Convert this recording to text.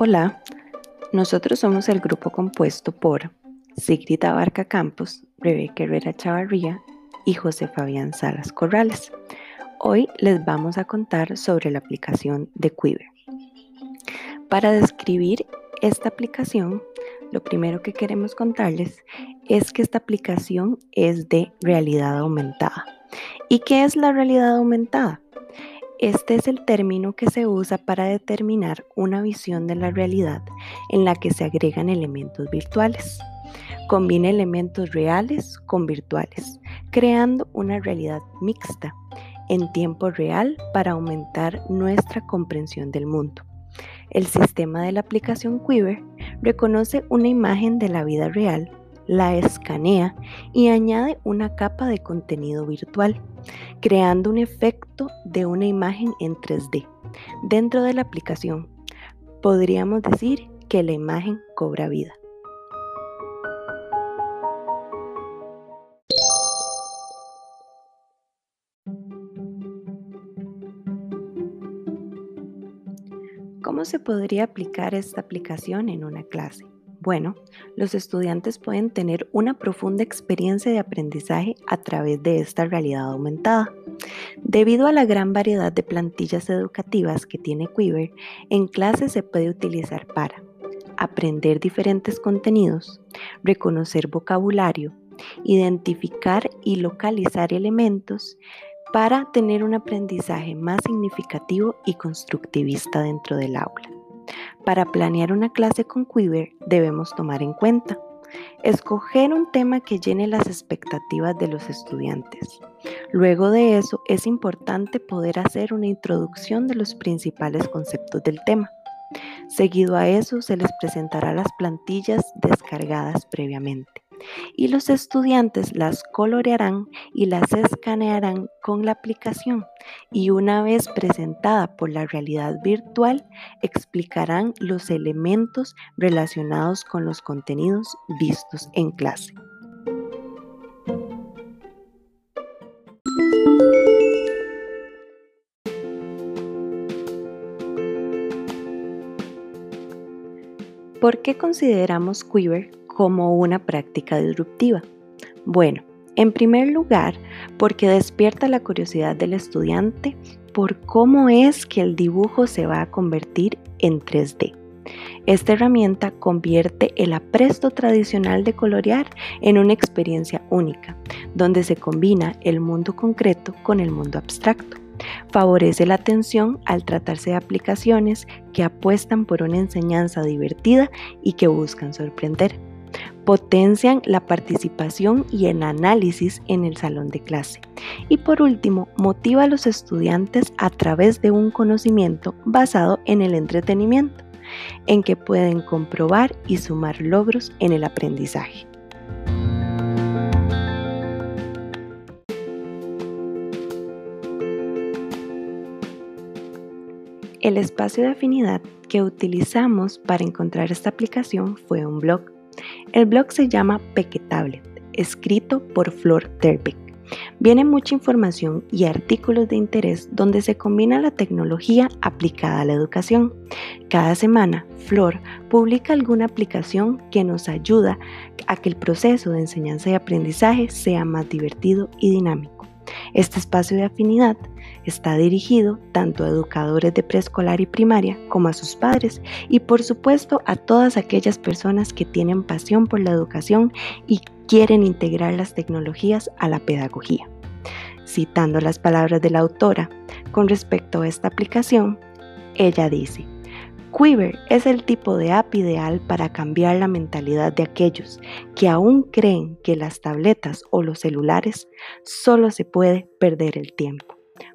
Hola, nosotros somos el grupo compuesto por Sigrid Abarca Campos, Rebeca Herrera Chavarría y José Fabián Salas Corrales. Hoy les vamos a contar sobre la aplicación de Quiver. Para describir esta aplicación, lo primero que queremos contarles es que esta aplicación es de realidad aumentada. ¿Y qué es la realidad aumentada? Este es el término que se usa para determinar una visión de la realidad en la que se agregan elementos virtuales. Combina elementos reales con virtuales, creando una realidad mixta en tiempo real para aumentar nuestra comprensión del mundo. El sistema de la aplicación Quiver reconoce una imagen de la vida real la escanea y añade una capa de contenido virtual, creando un efecto de una imagen en 3D. Dentro de la aplicación, podríamos decir que la imagen cobra vida. ¿Cómo se podría aplicar esta aplicación en una clase? Bueno, los estudiantes pueden tener una profunda experiencia de aprendizaje a través de esta realidad aumentada. Debido a la gran variedad de plantillas educativas que tiene Quiver, en clase se puede utilizar para aprender diferentes contenidos, reconocer vocabulario, identificar y localizar elementos para tener un aprendizaje más significativo y constructivista dentro del aula. Para planear una clase con Quiver debemos tomar en cuenta Escoger un tema que llene las expectativas de los estudiantes. Luego de eso, es importante poder hacer una introducción de los principales conceptos del tema. Seguido a eso, se les presentará las plantillas descargadas previamente y los estudiantes las colorearán y las escanearán con la aplicación y una vez presentada por la realidad virtual explicarán los elementos relacionados con los contenidos vistos en clase. ¿Por qué consideramos Quiver como una práctica disruptiva? Bueno, en primer lugar, porque despierta la curiosidad del estudiante por cómo es que el dibujo se va a convertir en 3D. Esta herramienta convierte el apresto tradicional de colorear en una experiencia única, donde se combina el mundo concreto con el mundo abstracto. Favorece la atención al tratarse de aplicaciones que apuestan por una enseñanza divertida y que buscan sorprender potencian la participación y el análisis en el salón de clase. Y por último, motiva a los estudiantes a través de un conocimiento basado en el entretenimiento, en que pueden comprobar y sumar logros en el aprendizaje. El espacio de afinidad que utilizamos para encontrar esta aplicación fue un blog el blog se llama Pequetablet, escrito por Flor Terbeck. Viene mucha información y artículos de interés donde se combina la tecnología aplicada a la educación. Cada semana, Flor publica alguna aplicación que nos ayuda a que el proceso de enseñanza y aprendizaje sea más divertido y dinámico. Este espacio de afinidad está dirigido tanto a educadores de preescolar y primaria como a sus padres y por supuesto a todas aquellas personas que tienen pasión por la educación y quieren integrar las tecnologías a la pedagogía. Citando las palabras de la autora con respecto a esta aplicación, ella dice, Quiver es el tipo de app ideal para cambiar la mentalidad de aquellos que aún creen que las tabletas o los celulares solo se puede perder el tiempo.